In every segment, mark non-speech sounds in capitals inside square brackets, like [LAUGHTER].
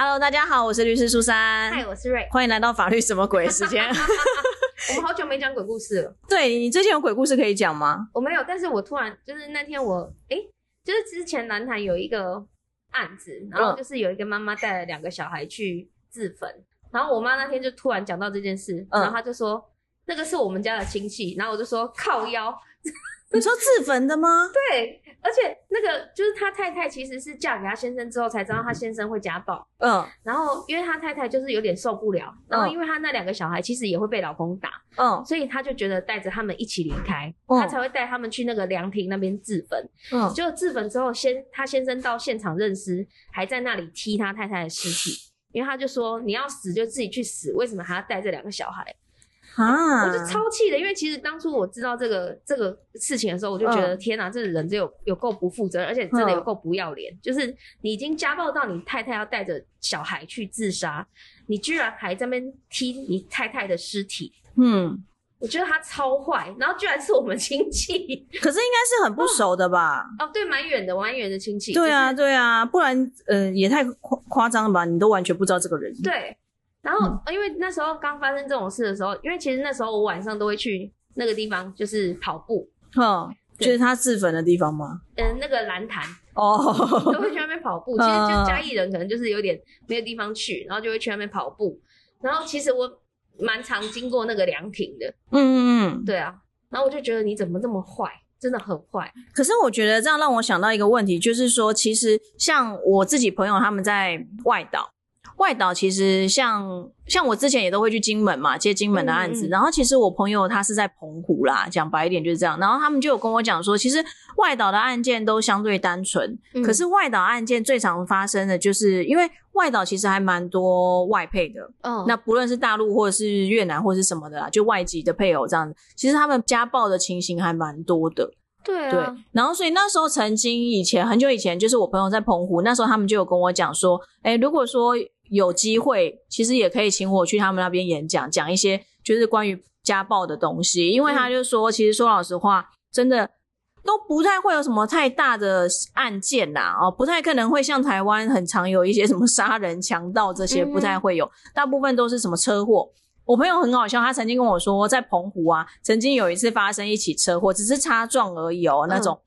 Hello，大家好，我是律师苏珊。嗨，我是瑞。欢迎来到法律什么鬼时间。[LAUGHS] 我们好久没讲鬼故事了。对你最近有鬼故事可以讲吗？我没有，但是我突然就是那天我哎、就是之前南坛有一个案子，然后就是有一个妈妈带了两个小孩去自焚，然后我妈那天就突然讲到这件事，嗯然后她就说那个是我们家的亲戚，然后我就说靠腰，[LAUGHS] 你说自焚的吗？[LAUGHS] 对，而且那个就是他太太其实是嫁给他先生之后才知道他先生会家暴，嗯然后因为他太太就是有点受不了，然后因为他那两个小孩其实也会被老公打，嗯所以他就觉得带着他们一起离开，嗯他才会带他们去那个凉亭那边自焚。嗯，结果自焚之后，先他先生到现场认尸，还在那里踢他太太的尸体，因为他就说你要死就自己去死，为什么还要带这两个小孩？啊，我就超气的，因为其实当初我知道这个这个事情的时候，我就觉得、嗯天哪，这人真有有够不负责任，而且真的有够不要脸。就是你已经家暴到你太太要带着小孩去自杀，你居然还在那边踢你太太的尸体，嗯，我觉得他超坏，然后居然是我们亲戚可是应该是很不熟的吧？哦，对，蛮远的，蛮远的亲戚。对啊，对啊，不然呃也太夸夸张了吧？你都完全不知道这个人。对。然后、因为那时候刚发生这种事的时候，因为其实那时候我晚上都会去那个地方，就是跑步，哼，对就是他自焚的地方吗？嗯、那个蓝潭哦，都会去那边跑步。[LAUGHS] 其实就嘉义人可能就是有点没有地方去，然后就会去那边跑步。然后其实我蛮常经过那个凉亭的，嗯嗯嗯。对啊。然后我就觉得你怎么这么坏，真的很坏。可是我觉得这样让我想到一个问题，就是说，其实像我自己朋友他们在外岛，外岛其实像像我之前也都会去金门嘛，接金门的案子。然后其实我朋友他是在澎湖啦，讲白一点就是这样。然后他们就有跟我讲说，其实外岛的案件都相对单纯，嗯可是外岛案件最常发生的就是因为外岛其实还蛮多外配的，嗯，那不论是大陆或者是越南或是什么的啦，就外籍的配偶这样子，其实他们家暴的情形还蛮多的。对对啊，，然后所以那时候曾经以前很久以前，就是我朋友在澎湖，那时候他们就有跟我讲说，哎，如果说有机会，其实也可以请我去他们那边演讲，讲一些就是关于家暴的东西，因为他就说，其实说老实话，真的。都不太会有什么太大的案件呐、哦，不太可能会像台湾很常有一些什么杀人、强盗这些，嗯不太会有，大部分都是什么车祸。我朋友很好笑，他曾经跟我说，在澎湖啊，曾经有一次发生一起车祸，只是擦撞而已哦，那种。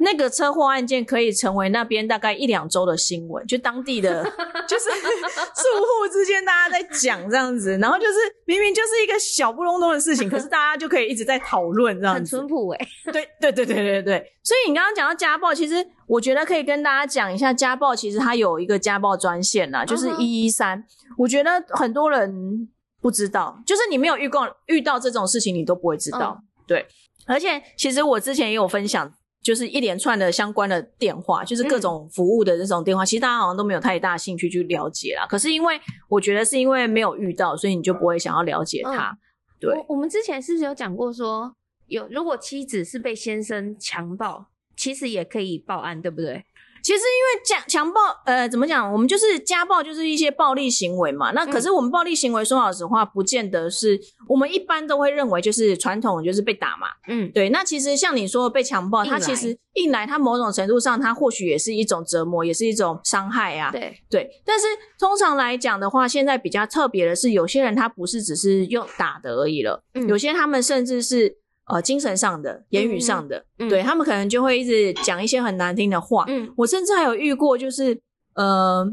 那个车祸案件可以成为那边大概一两周的新闻，就当地的，[LAUGHS] 就是住户之间大家在讲这样子，然后就是明明就是一个小不隆咚的事情，[LAUGHS] 可是大家就可以一直在讨论这样子很。淳朴哎、对对对对对对，所以你刚刚讲到家暴，其实我觉得可以跟大家讲一下，家暴其实它有一个家暴专线呐，就是一一三。我觉得很多人不知道，就是你没有遇过遇到这种事情，你都不会知道。对，而且其实我之前也有分享。就是一连串的相关的电话，就是各种服务的这种电话，其实大家好像都没有太大兴趣去了解啦。可是因为我觉得是因为没有遇到，所以你就不会想要了解它。对我我们之前是不是有讲过说，有如果妻子是被先生强暴，其实也可以报案，对不对？其实因为家强暴，呃，怎么讲？我们就是家暴，就是一些暴力行为嘛。那可是我们暴力行为，说老实话，不见得是我们一般都会认为就是传统就是被打嘛。嗯，对，那其实像你说的被强暴，硬来它其实硬来，它某种程度上，它或许也是一种折磨，也是一种伤害啊。对，对，但是通常来讲的话，现在比较特别的是，有些人他不是只是用打的而已了，嗯有些他们甚至是呃精神上的、言语上的，嗯对他们可能就会一直讲一些很难听的话。嗯我甚至还有遇过，就是呃，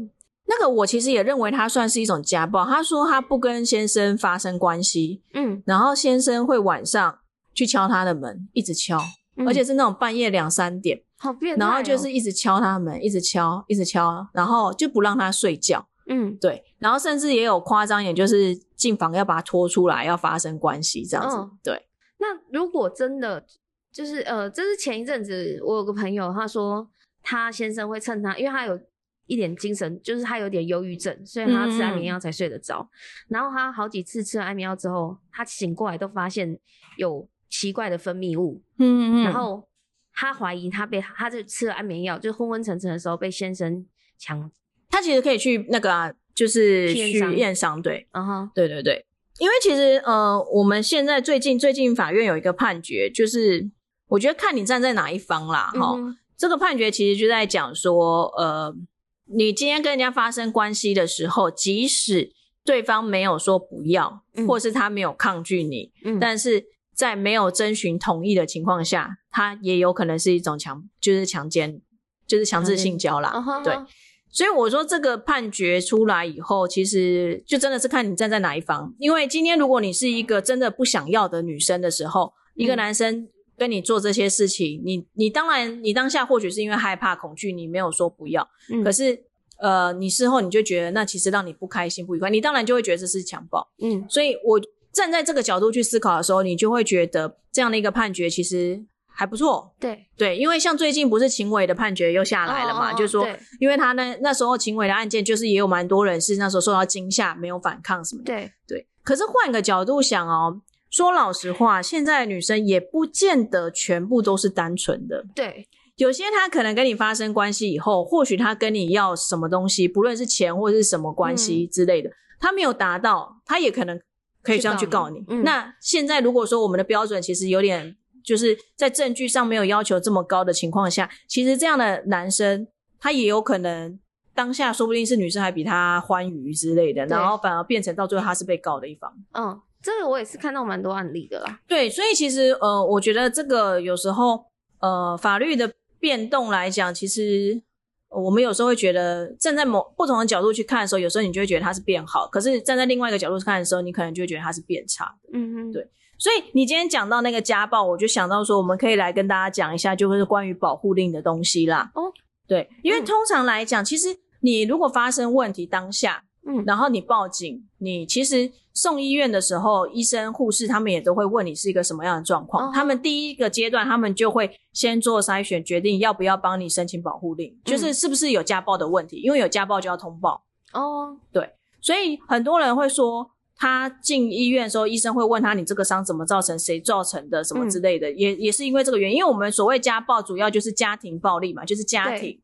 那个我其实也认为他算是一种家暴。他说他不跟先生发生关系，嗯，然后先生会晚上去敲他的门，一直敲，嗯而且是那种半夜两三点，好变态、哦，然后就是一直敲他的门，一直敲，一直敲，然后就不让他睡觉。嗯对，然后甚至也有夸张一点，就是进房要把他拖出来，要发生关系这样子。嗯对，那如果真的就是呃，这是前一阵子我有个朋友，他说他先生会趁他，因为他有一点精神，就是他有点忧郁症，所以他吃安眠药才睡得着。然后他好几次吃了安眠药之后，他醒过来都发现有奇怪的分泌物，嗯嗯然后他怀疑他被他就吃了安眠药，就昏昏沉沉的时候被先生强，他其实可以去那个、啊，就是去去验伤对，然后对对对，因为其实呃，我们现在最近最近法院有一个判决，就是我觉得看你站在哪一方啦，哈、嗯这个判决其实就在讲说，呃，你今天跟人家发生关系的时候，即使对方没有说不要，嗯或是他没有抗拒你，嗯，但是在没有征询同意的情况下，他也有可能是一种强，就是强奸，就是强制性交啦。对所以我说这个判决出来以后，其实就真的是看你站在哪一方。因为今天如果你是一个真的不想要的女生的时候，一个嗯男生跟你做这些事情，你你当然你当下或许是因为害怕恐惧，你没有说不要，嗯可是呃，你事后你就觉得那其实让你不开心不愉快，你当然就会觉得这是强暴。嗯所以我站在这个角度去思考的时候，你就会觉得这样的一个判决其实还不错。对对，因为像最近不是秦伟的判决又下来了嘛，哦哦就是说，因为他那那时候秦伟的案件，就是也有蛮多人是那时候受到惊吓，没有反抗什么的。对对，可是换个角度想哦，说老实话，现在的女生也不见得全部都是单纯的，对有些她可能跟你发生关系以后，或许她跟你要什么东西，不论是钱或者是什么关系之类的，她没有达到，她也可能可以这样去告你。去告你嗯那现在如果说我们的标准其实有点就是在证据上没有要求这么高的情况下，其实这样的男生他也有可能。当下说不定是女生还比他欢愉之类的，然后反而变成到最后他是被告的一方。嗯，这个我也是看到蛮多案例的啦。对，所以其实呃，我觉得这个有时候呃，法律的变动来讲，其实呃我们有时候会觉得站在某不同的角度去看的时候，有时候你就会觉得它是变好，可是站在另外一个角度看的时候，你可能就会觉得它是变差。嗯嗯，对所以你今天讲到那个家暴，我就想到说，我们可以来跟大家讲一下，就是关于保护令的东西啦。哦，对，因为嗯。通常来讲，其实你如果发生问题当下，嗯，然后你报警，你其实送医院的时候，医生、护士他们也都会问你是一个什么样的状况。哦。他们第一个阶段，他们就会先做筛选，决定要不要帮你申请保护令，就是是不是有家暴的问题，因为有家暴就要通报。哦，对所以很多人会说，他进医院的时候，医生会问他你这个伤怎么造成，谁造成的，什么之类的，也也是因为这个原因。因为我们所谓家暴，主要就是家庭暴力嘛，就是家庭。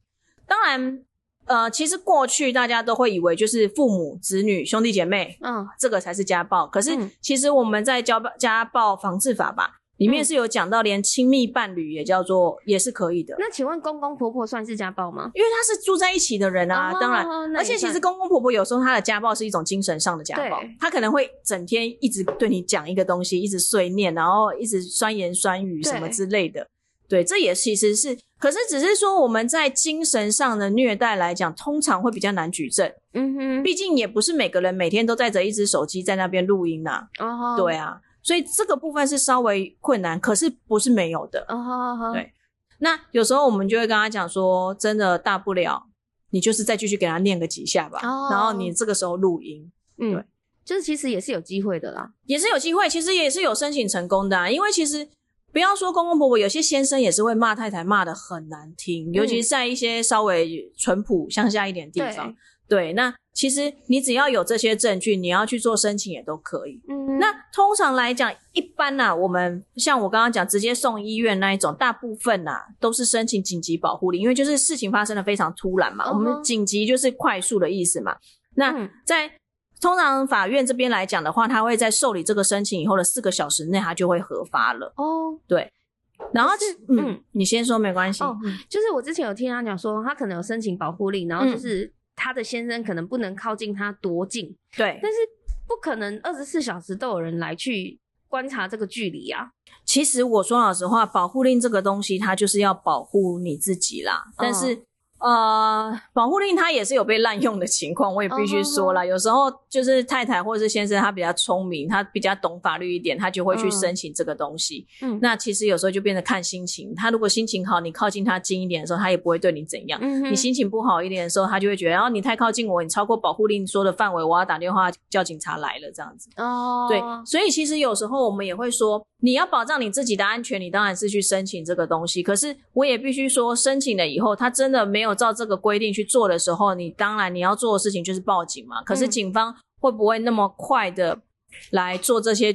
当然，呃，其实过去大家都会以为就是父母、子女、兄弟姐妹，嗯这个才是家暴。可是嗯其实我们在家暴家暴防治法吧里面嗯是有讲到，连亲密伴侣也叫做也是可以的，那请问公公婆婆算是家暴吗？因为他是住在一起的人啊，哦当然。而且其实公公婆婆有时候他的家暴是一种精神上的家暴对，他可能会整天一直对你讲一个东西，一直碎念，然后一直酸言酸语什么之类的。对，这也其实是，可是只是说我们在精神上的虐待来讲，通常会比较难举证，嗯哼，毕竟也不是每个人每天都带着一只手机在那边录音呐、哦，对啊，所以这个部分是稍微困难，可是不是没有的。哦，对那有时候我们就会跟他讲说，真的大不了，你就是再继续给他念个几下吧，哦然后你这个时候录音嗯对，就是其实也是有机会的啦。也是有机会，其实也是有申请成功的、啊，因为其实。不要说公公婆婆，有些先生也是会骂太太，骂的很难听，尤其是在一些稍微淳朴乡下一点地方。对，那其实你只要有这些证据，你要去做申请也都可以。嗯，那通常来讲，一般呐、我们像我刚刚讲，直接送医院那一种，大部分呐、都是申请紧急保护令，因为就是事情发生的非常突然嘛。我们紧急就是快速的意思嘛。那嗯在通常法院这边来讲的话，他会在受理这个申请以后的四个小时内，他就会核发了。哦，对然后可是嗯，嗯你先说没关系。就是我之前有听他讲说，他可能有申请保护令，然后嗯就是他的先生可能不能靠近他多近，对，但是不可能二十四小时都有人来去观察这个距离啊。其实我说老实话，保护令这个东西，它就是要保护你自己啦。但是、呃，保护令它也是有被滥用的情况，我也必须说了。有时候就是太太或者是先生他比较聪明，他比较懂法律一点，他就会去嗯申请这个东西。嗯那其实有时候就变得看心情。他如果心情好，你靠近他近一点的时候，他也不会对你怎样。嗯你心情不好一点的时候，他就会觉得，然、后你太靠近我，你超过保护令说的范围，我要打电话叫警察来了，这样子。哦，对，所以其实有时候我们也会说，你要保障你自己的安全，你当然是去申请这个东西。可是我也必须说，申请了以后，他真的没有照这个规定去做的时候，你当然你要做的事情就是报警嘛。可是嗯警方会不会那么快的来做这些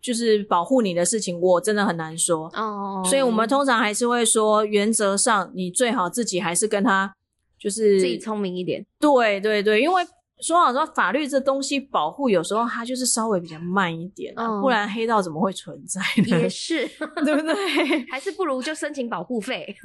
就是保护你的事情，我真的很难说。哦，所以我们通常还是会说，原则上你最好自己还是跟他就是自己聪明一点。对对对，因为说老实话，法律这东西保护有时候它就是稍微比较慢一点、啊，嗯不然黑道怎么会存在呢？也是，[LAUGHS] 对不对？[LAUGHS] 还是不如就申请保护费。[LAUGHS]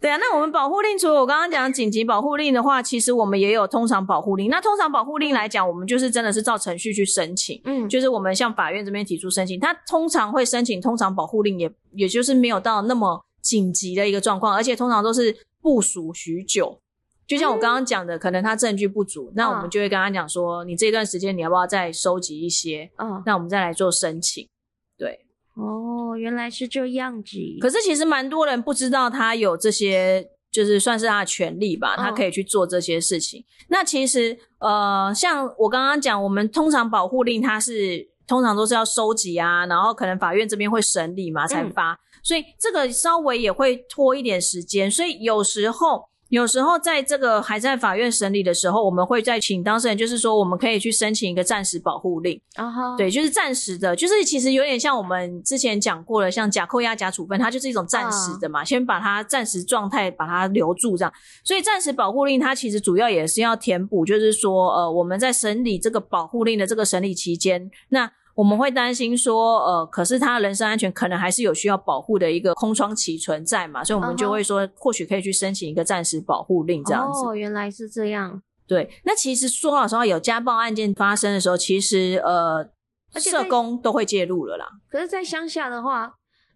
对啊，那我们保护令除了我刚刚讲紧急保护令的话，其实我们也有通常保护令。那通常保护令来讲，我们就是真的是照程序去申请，嗯，就是我们向法院这边提出申请，他通常会申请通常保护令，也也就是没有到那么紧急的一个状况，而且通常都是部署许久。就像我刚刚讲的，可能他证据不足，那我们就会跟他讲说，你这段时间你要不要再收集一些，嗯，那我们再来做申请。对，哦，原来是这样子。可是其实蛮多人不知道他有这些，就是算是他的权利吧，嗯他可以去做这些事情。那其实呃，像我刚刚讲，我们通常保护令它是通常都是要收集啊，然后可能法院这边会审理嘛才嗯发，所以这个稍微也会拖一点时间。所以有时候。有时候在这个还在法院审理的时候，我们会再请当事人，就是说我们可以去申请一个暂时保护令。啊哈，对，就是暂时的，就是其实有点像我们之前讲过的，像假扣押、假处分，它就是一种暂时的嘛，先把它暂时状态把它留住这样。所以暂时保护令它其实主要也是要填补，就是说呃我们在审理这个保护令的这个审理期间，那我们会担心说呃，可是他的人身安全可能还是有需要保护的一个空窗期存在嘛，所以我们就会说或许可以去申请一个暂时保护令这样子。哦，原来是这样。对，那其实说老实话，有家暴案件发生的时候，其实呃，社工都会介入了啦。可是，在乡下的话，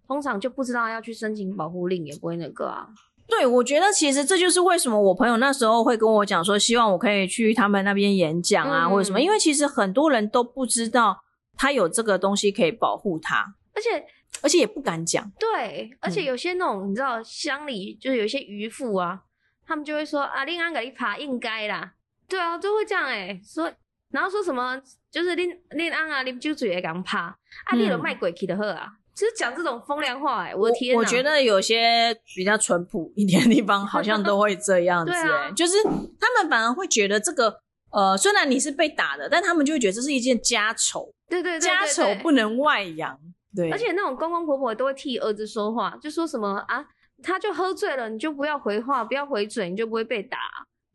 通常就不知道要去申请保护令，也不会那个啊。对，我觉得其实这就是为什么我朋友那时候会跟我讲说，希望我可以去他们那边演讲啊，嗯或者什么，因为其实很多人都不知道他有这个东西可以保护他，而且，而且也不敢讲。对，而且嗯。有些那种你知道乡里就是有一些渔夫啊，他们就会说啊，令安给你爬应该啦，对啊，就会这样哎、说，然后说什么就是令令安啊，你酒醉会讲怕啊，你有嗯。卖鬼气的喝啊，就是讲这种风凉话哎、我的天我觉得有些比较淳朴一点的地方，好像都会这样子、对欸，[LAUGHS] 啊。就是他们反而会觉得这个。呃，虽然你是被打的，但他们就会觉得这是一件家丑，对对对对家丑不能外扬。对，而且那种公公婆婆都会替儿子说话，就说什么啊，他就喝醉了，你就不要回话，不要回嘴，你就不会被打。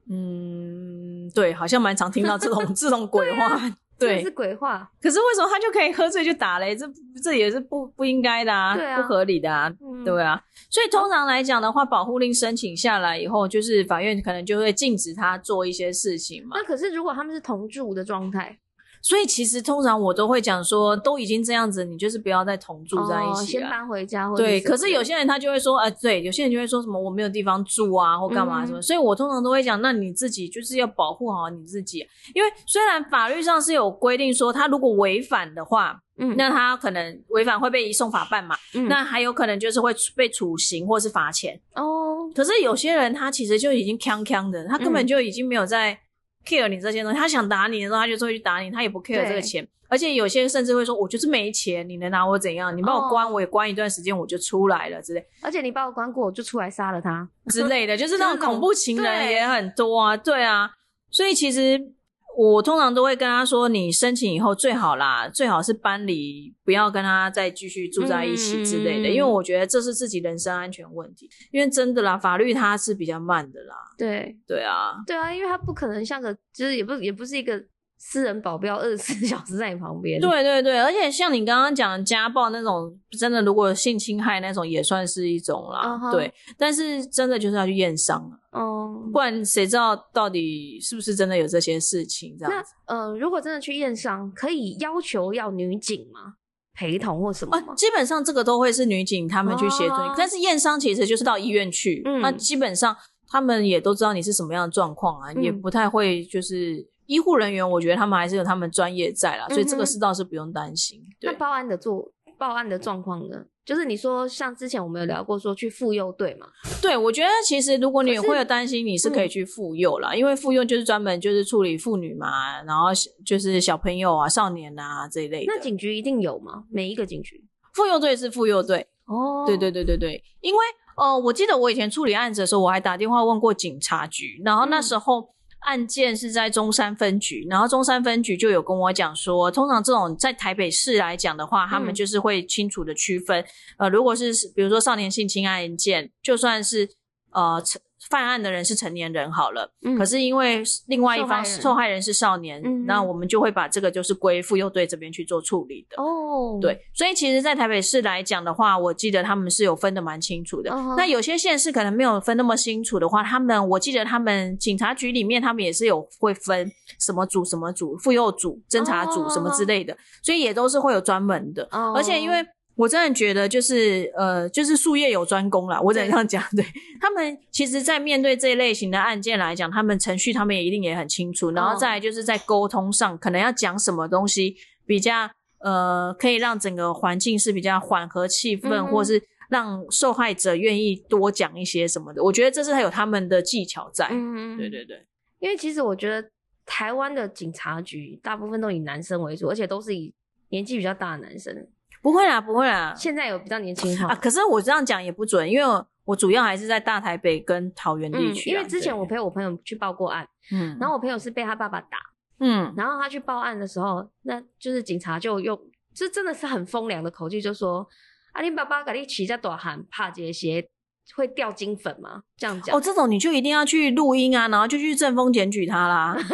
嗯，对，好像蛮常听到这种 [LAUGHS] 这种鬼话。对这是，鬼话。可是为什么他就可以喝醉就打嘞？这这也是不不应该的啊，对啊不合理的啊，嗯，对啊。所以通常来讲的话，保护令申请下来以后，就是法院可能就会禁止他做一些事情嘛那。可是如果他们是同住的状态，所以其实通常我都会讲说，都已经这样子，你就是不要再同住在一哦、起了。先搬回家或者对，可是有些人他就会说，呃，对，有些人就会说什么我没有地方住啊，或干嘛什么，嗯所以我通常都会讲，那你自己就是要保护好你自己，因为虽然法律上是有规定说，他如果违反的话，嗯那他可能违反会被移送法办嘛，嗯那还有可能就是会被处刑或是罚钱。哦，可是有些人他其实就已经锵锵的，他根本嗯就已经没有在 care 你这些东西，他想打你的时候他就会去打你，他也不 care 这个钱。而且有些甚至会说，我就是没钱，你能拿我怎样？你把我关，哦我也关一段时间，我就出来了之类而且你把我关过，我就出来杀了他。之类的，就是那种就是那种恐怖情人也很多啊，对啊。所以其实我通常都会跟他说，你申请以后最好啦，最好是搬离，不要跟他再继续住在一起之类的，嗯因为我觉得这是自己人身安全问题。因为真的啦，法律它是比较慢的啦，对对啊。对啊，因为他不可能像个，就是也不也不是一个私人保镖，二十四 [LAUGHS] 小时在你旁边。对对对，而且像你刚刚讲的家暴那种，真的如果性侵害那种也算是一种啦对。但是真的就是要去验伤啊，哦、不然谁知道到底是不是真的有这些事情这样那子？呃，如果真的去验伤，可以要求要女警吗？陪同或什么？基本上这个都会是女警他们去协助你，哦但是验伤其实就是到医院去，嗯那基本上他们也都知道你是什么样的状况啊，嗯也不太会就是医护人员，我觉得他们还是有他们专业在啦，所以这个事倒是不用担心。对那，报案的做报案的状况呢？就是你说像之前我们有聊过，说去妇幼队嘛，对，我觉得其实如果你会有担心，你是可以嗯去妇幼啦，因为妇幼就是专门就是处理妇女嘛，然后就是小朋友啊、少年啊这一类的。那警局一定有吗？每一个警局？妇幼队是妇幼队，哦对对对对对，因为呃，我记得我以前处理案子的时候，我还打电话问过警察局，然后那嗯时候案件是在中山分局，然后中山分局就有跟我讲说，通常这种在台北市来讲的话，他们嗯。就是会清楚的区分，呃，如果是比如说少年性侵案件，就算是呃犯案的人是成年人好了，嗯可是因为另外一方受害人是少年，嗯那我们就会把这个就是归妇幼队这边去做处理的。哦，对，所以其实，在台北市来讲的话，我记得他们是有分的蛮清楚的。那有些县市可能没有分那么清楚的话，他们我记得他们警察局里面，他们也是有会分什么组、什么组、妇幼组、侦查组什么之类的，所以也都是会有专门的。哦，而且因为我真的觉得，就是呃，就是术业有专攻啦，我只能对这样讲。对他们，其实，在面对这一类型的案件来讲，他们程序他们也一定也很清楚，然后哦再来就是在沟通上，可能要讲什么东西比较呃，可以让整个环境是比较缓和气氛，嗯或是让受害者愿意多讲一些什么的。我觉得这是他有他们的技巧在。嗯，对对对，因为其实我觉得台湾的警察局大部分都以男生为主，而且都是以年纪比较大的男生。不会啦，不会啦。现在有比较年轻化啊，可是我这样讲也不准，因为我我主要还是在大台北跟桃园地嗯，区、啊因为之前我陪我朋友去报过案，嗯，然后我朋友是被他爸爸打，嗯然后他去报案的时候，那就是警察就用，这真的是很风凉的口气，就说：“啊，林爸爸给你起在短喊，怕这些会掉金粉吗？”这样讲。哦，这种你就一定要去录音啊，然后就去正风检举他啦。[LAUGHS]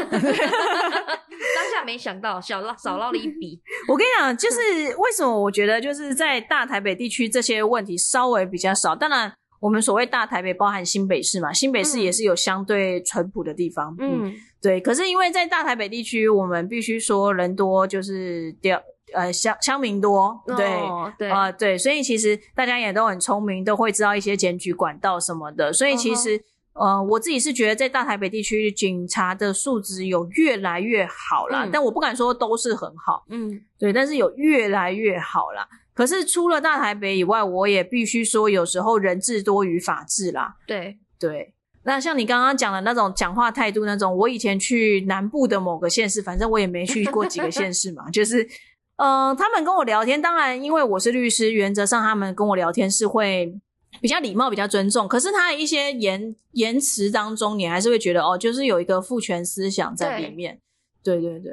没想到，小捞少捞了一笔。[LAUGHS] 我跟你讲，就是为什么我觉得就是在大台北地区这些问题稍微比较少。当然，我们所谓大台北包含新北市嘛，新北市嗯也是有相对淳朴的地方。嗯，嗯，对。可是因为在大台北地区，我们必须说人多，就是掉呃乡乡民多，对。哦对啊、对，所以其实大家也都很聪明，都会知道一些检举管道什么的。所以其实，呃，我自己是觉得在大台北地区，警察的素质有越来越好啦，嗯但我不敢说都是很好，嗯对，但是有越来越好啦。可是除了大台北以外，我也必须说，有时候人治多于法治啦。对，对，那像你刚刚讲的那种讲话态度那种，我以前去南部的某个县市，反正我也没去过几个县市嘛，[LAUGHS] 就是，呃，他们跟我聊天，当然因为我是律师，原则上他们跟我聊天是会比较礼貌、比较尊重，可是他的一些言言辞当中，你还是会觉得哦，就是有一个父权思想在里对。面。对对对，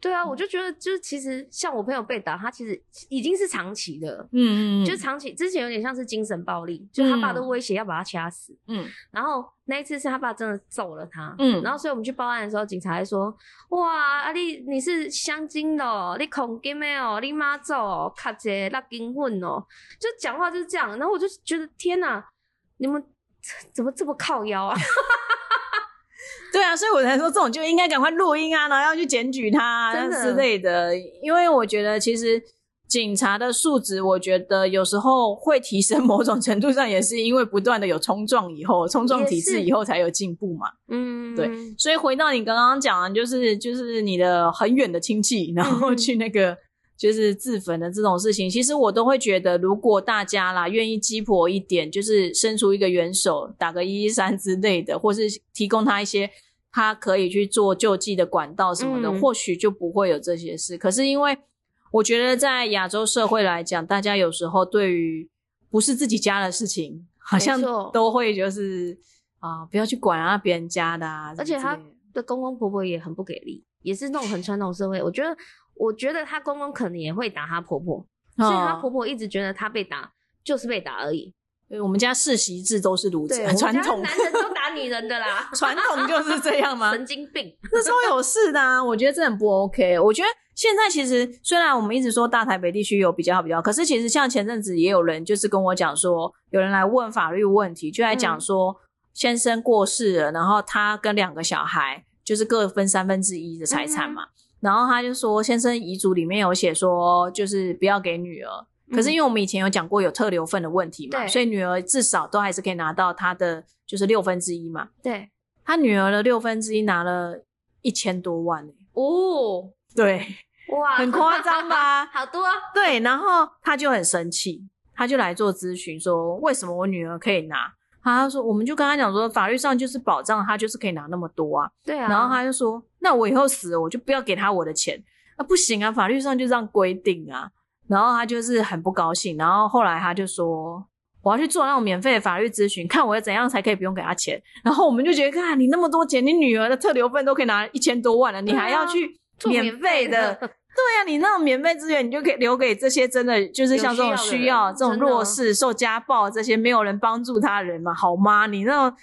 对啊，我就觉得，就是其实像我朋友被打，他其实已经是长期的，嗯嗯嗯，就是长期之前有点像是精神暴力，就他爸都威胁要把他掐死。嗯然后那一次是他爸真的揍了他，嗯然后所以我们去报案的时候，警察还说：“哇，啊你你是香精的哦，你恐金的哦，你妈揍哦，卡姐辣金混哦，就讲话就是这样。”然后我就觉得天哪，你们怎么这么靠腰啊？[LAUGHS] 对啊，所以我才说这种就应该赶快录音啊，然后要去检举他、啊、之类的，因为我觉得其实警察的素质，我觉得有时候会提升，某种程度上也是因为不断的有冲撞以后，冲撞体制以后才有进步嘛。嗯，对所以回到你刚刚讲的，就是就是你的很远的亲戚，然后嗯去那个。就是自焚的这种事情，其实我都会觉得，如果大家啦愿意鸡婆一点，就是伸出一个援手，打个一一三之类的，或是提供他一些他可以去做救济的管道什么的，嗯或许就不会有这些事。可是因为我觉得在亚洲社会来讲，大家有时候对于不是自己家的事情，好像都会就是啊、不要去管啊别人家的啊，而且他的公公婆婆也很不给力，也是那种很传统社会。我觉得，我觉得她公公可能也会打她婆婆，所以她哦婆婆一直觉得她被打就是被打而已。对我们家世袭制都是如此 [LAUGHS] 传统男人都打女人的啦，[LAUGHS] 传统就是这样吗？[LAUGHS] 神经病。这超有事的啊！我觉得这很不 OK。我觉得现在其实虽然我们一直说大台北地区有比较好比较好，可是其实像前阵子也有人就是跟我讲说，有人来问法律问题，就来讲说、先生过世了，然后他跟两个小孩就是各分三分之一的财产嘛，然后他就说先生遗嘱里面有写说就是不要给女儿。可是因为我们以前有讲过有特留份的问题嘛，所以女儿至少都还是可以拿到她的就是六分之一嘛。对，他女儿的六分之一拿了一千多万、欸、哦，对，哇，很夸张吧？[LAUGHS] 好多啊对，然后他就很生气，他就来做咨询，说为什么我女儿可以拿？他说，我们就跟他讲说，法律上就是保障他就是可以拿那么多啊。对啊。然后他就说，那我以后死了，我就不要给他我的钱。那不行啊，法律上就这样规定啊。然后他就是很不高兴，然后后来他就说，我要去做那种免费的法律咨询，看我要怎样才可以不用给他钱。然后我们就觉得，看你那么多钱，你女儿的特留份都可以拿一千多万了，你还要去做免免费的？的对呀、你那种免费资源，你就可以留给这些真的就是像这种有需需要、这种弱势、受家暴这些没有人帮助他的人嘛，好吗？你那种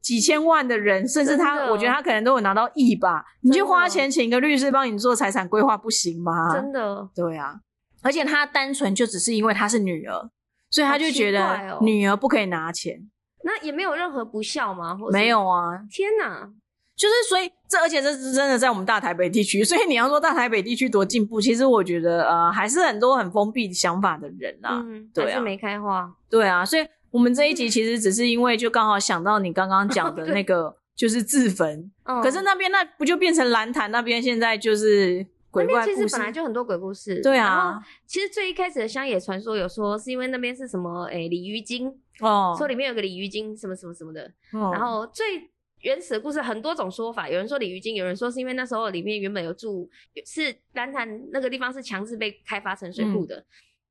几千万的人，甚至他，我觉得他可能都有拿到亿吧。你去花钱请一个律师帮你做财产规划，不行吗？真的，对啊，而且他单纯就只是因为他是女儿，所以他就觉得女儿不可以拿钱。那也没有任何不孝吗？或没，有啊，天哪！就是所以这，而且这是真的在我们大台北地区，所以你要说大台北地区多进步，其实我觉得呃还是很多很封闭想法的人啦。嗯，对啊是没开花。对啊，所以我们这一集其实只是因为就刚好想到你刚刚讲的 [LAUGHS] 那个，就是自焚。嗯，可是那边那不就变成蓝潭那边现在就是鬼怪故事边其实本？来就很多鬼故事。对啊，其实最一开始的乡野传说有说是因为那边是什么诶鲤鱼精，哦，说里面有个鲤鱼精什么什么什么的。哦然后最原始的故事很多种说法，有人说鲤鱼精，有人说是因为那时候里面原本有住是蓝潭那个地方是强制被开发成水库的。嗯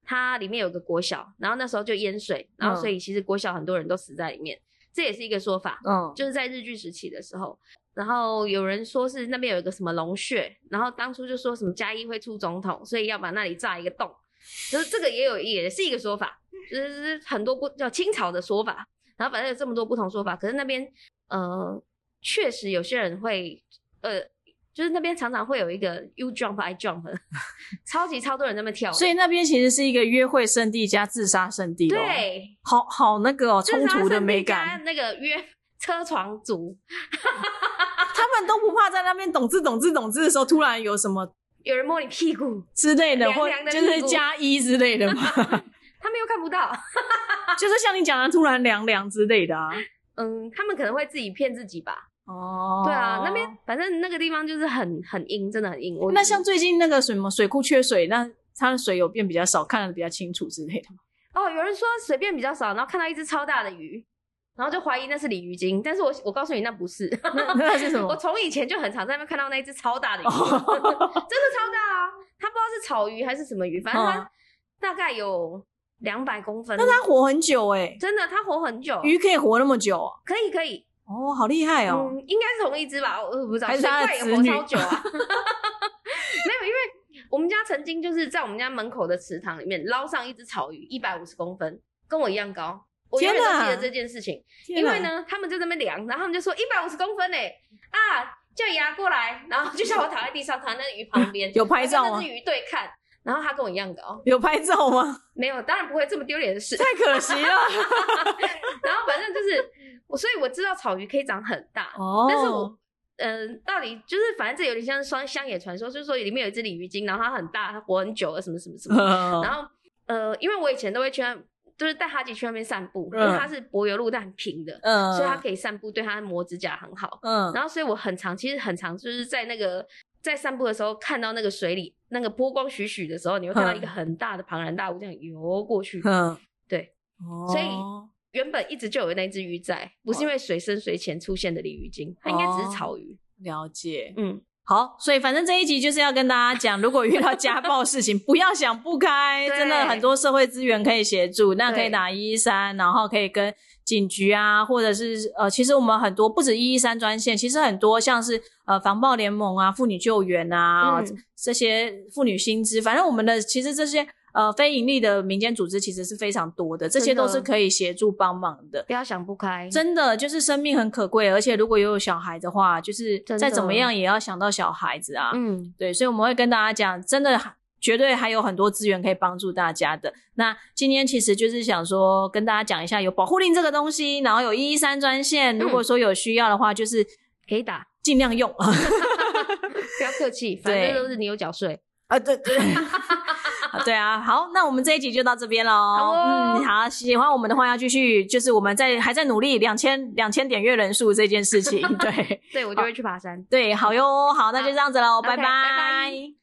它里面有个国小，然后那时候就淹水，然后嗯所以其实国小很多人都死在里面，这也是一个说法。嗯，就是在日据时期的时候，然后有人说是那边有一个什么龙穴，然后当初就说什么嘉义会出总统，所以要把那里炸一个洞，就是这个也有也是一个说法，就是很多不叫清朝的说法，然后反正有这么多不同说法，可是那边呃确实有些人会呃。就是那边常常会有一个 you jump I jump，[LAUGHS] 超级超多人在那么跳，所以那边其实是一个约会圣地加自杀圣地、哦，，对，好好那个哦，冲突的美感，那个约车床族，他们都不怕在那边懂字懂字懂字的时候，突然有什么有人摸你屁股，之类的，凉或就是加一之类的嘛，[LAUGHS] 他们又看不到。[LAUGHS] 就是像你讲的突然凉凉之类的啊。嗯，他们可能会自己骗自己吧。哦，对啊，那边反正那个地方就是很很阴，真的很阴。我那像最近那个什么水库缺水，那它的水有变比较少，看得比较清楚之类的吗？哦，有人说水变比较少，然后看到一只超大的鱼，然后就怀疑那是鲤鱼精，但是我我告诉你那不是。那那是什么 [LAUGHS] 我么？从以前就很常在那边看到那一只超大的鱼，哦 [LAUGHS] 真的超大啊！它不知道是草鱼还是什么鱼，反正它嗯大概有两百公分。那它活很久哎、真的，它活很久，鱼可以活那么久啊，可以可以，哦，好厉害哦。嗯，应该是同一只吧，我我不知道。还是它也活超久啊。[LAUGHS] [LAUGHS] 没有，因为我们家曾经就是在我们家门口的池塘里面捞上一只草鱼，一百五十公分，跟我一样高。我永远都记得这件事情，因为呢，他们就在那边量，然后他们就说一百五十公分嘞，啊，叫牙过来，然后就叫我躺在地上，躺在那个鱼旁边，[LAUGHS] 有拍照吗跟那只鱼对看，然后他跟我一样高，有拍照吗？没有，当然不会这么丢脸的事。太可惜了。[LAUGHS] 然后反正就是我，所以我知道草鱼可以长很大，哦，但是我，嗯、到底就是反正这有点像双乡野传说，就是说里面有一只鲤鱼精，然后它很大，它活很久了，什么什么什么。然后呃，因为我以前都会去那，就是带哈吉去那边散步，因为嗯它是柏油路，但很平的，嗯，所以它可以散步，对它磨指甲很好。嗯，然后所以我很常，其实很常就是在那个在散步的时候看到那个水里那个波光徐徐的时候，你会看到一个嗯很大的庞然大物这样游过去。嗯，对，哦所以原本一直就有那只鱼在，不是因为水深水浅出现的鲤鱼精，它应该只是草鱼。了解。嗯，好，所以反正这一集就是要跟大家讲，如果遇到家暴事情，[LAUGHS] 不要想不开，真的很多社会资源可以协助，那可以打一一三，然后可以跟警局啊，或者是呃，其实我们很多不止一一三专线，其实很多像是呃防暴联盟啊、妇女救援啊、嗯这些妇女薪资，反正我们的其实这些呃非盈利的民间组织其实是非常多的，这些都是可以协助帮忙的。不要想不开。真的就是生命很可贵，而且如果有小孩的话，就是再怎么样也要想到小孩子啊。嗯，对，所以我们会跟大家讲，真的绝对还有很多资源可以帮助大家的。那今天其实就是想说跟大家讲一下有保护令这个东西，然后有一一三专线，如果说有需要的话，就是可以打，尽量用。[LAUGHS] 不要客气，反正都是你有缴税。啊，对对，[LAUGHS] [LAUGHS] 对啊，好，那我们这一集就到这边喽。嗯，好，喜欢我们的话要继续，就是我们在还在努力两千两千点阅人数这件事情。对 [LAUGHS] 对我就会去爬山。对，好哟，好，那就这样子喽拜拜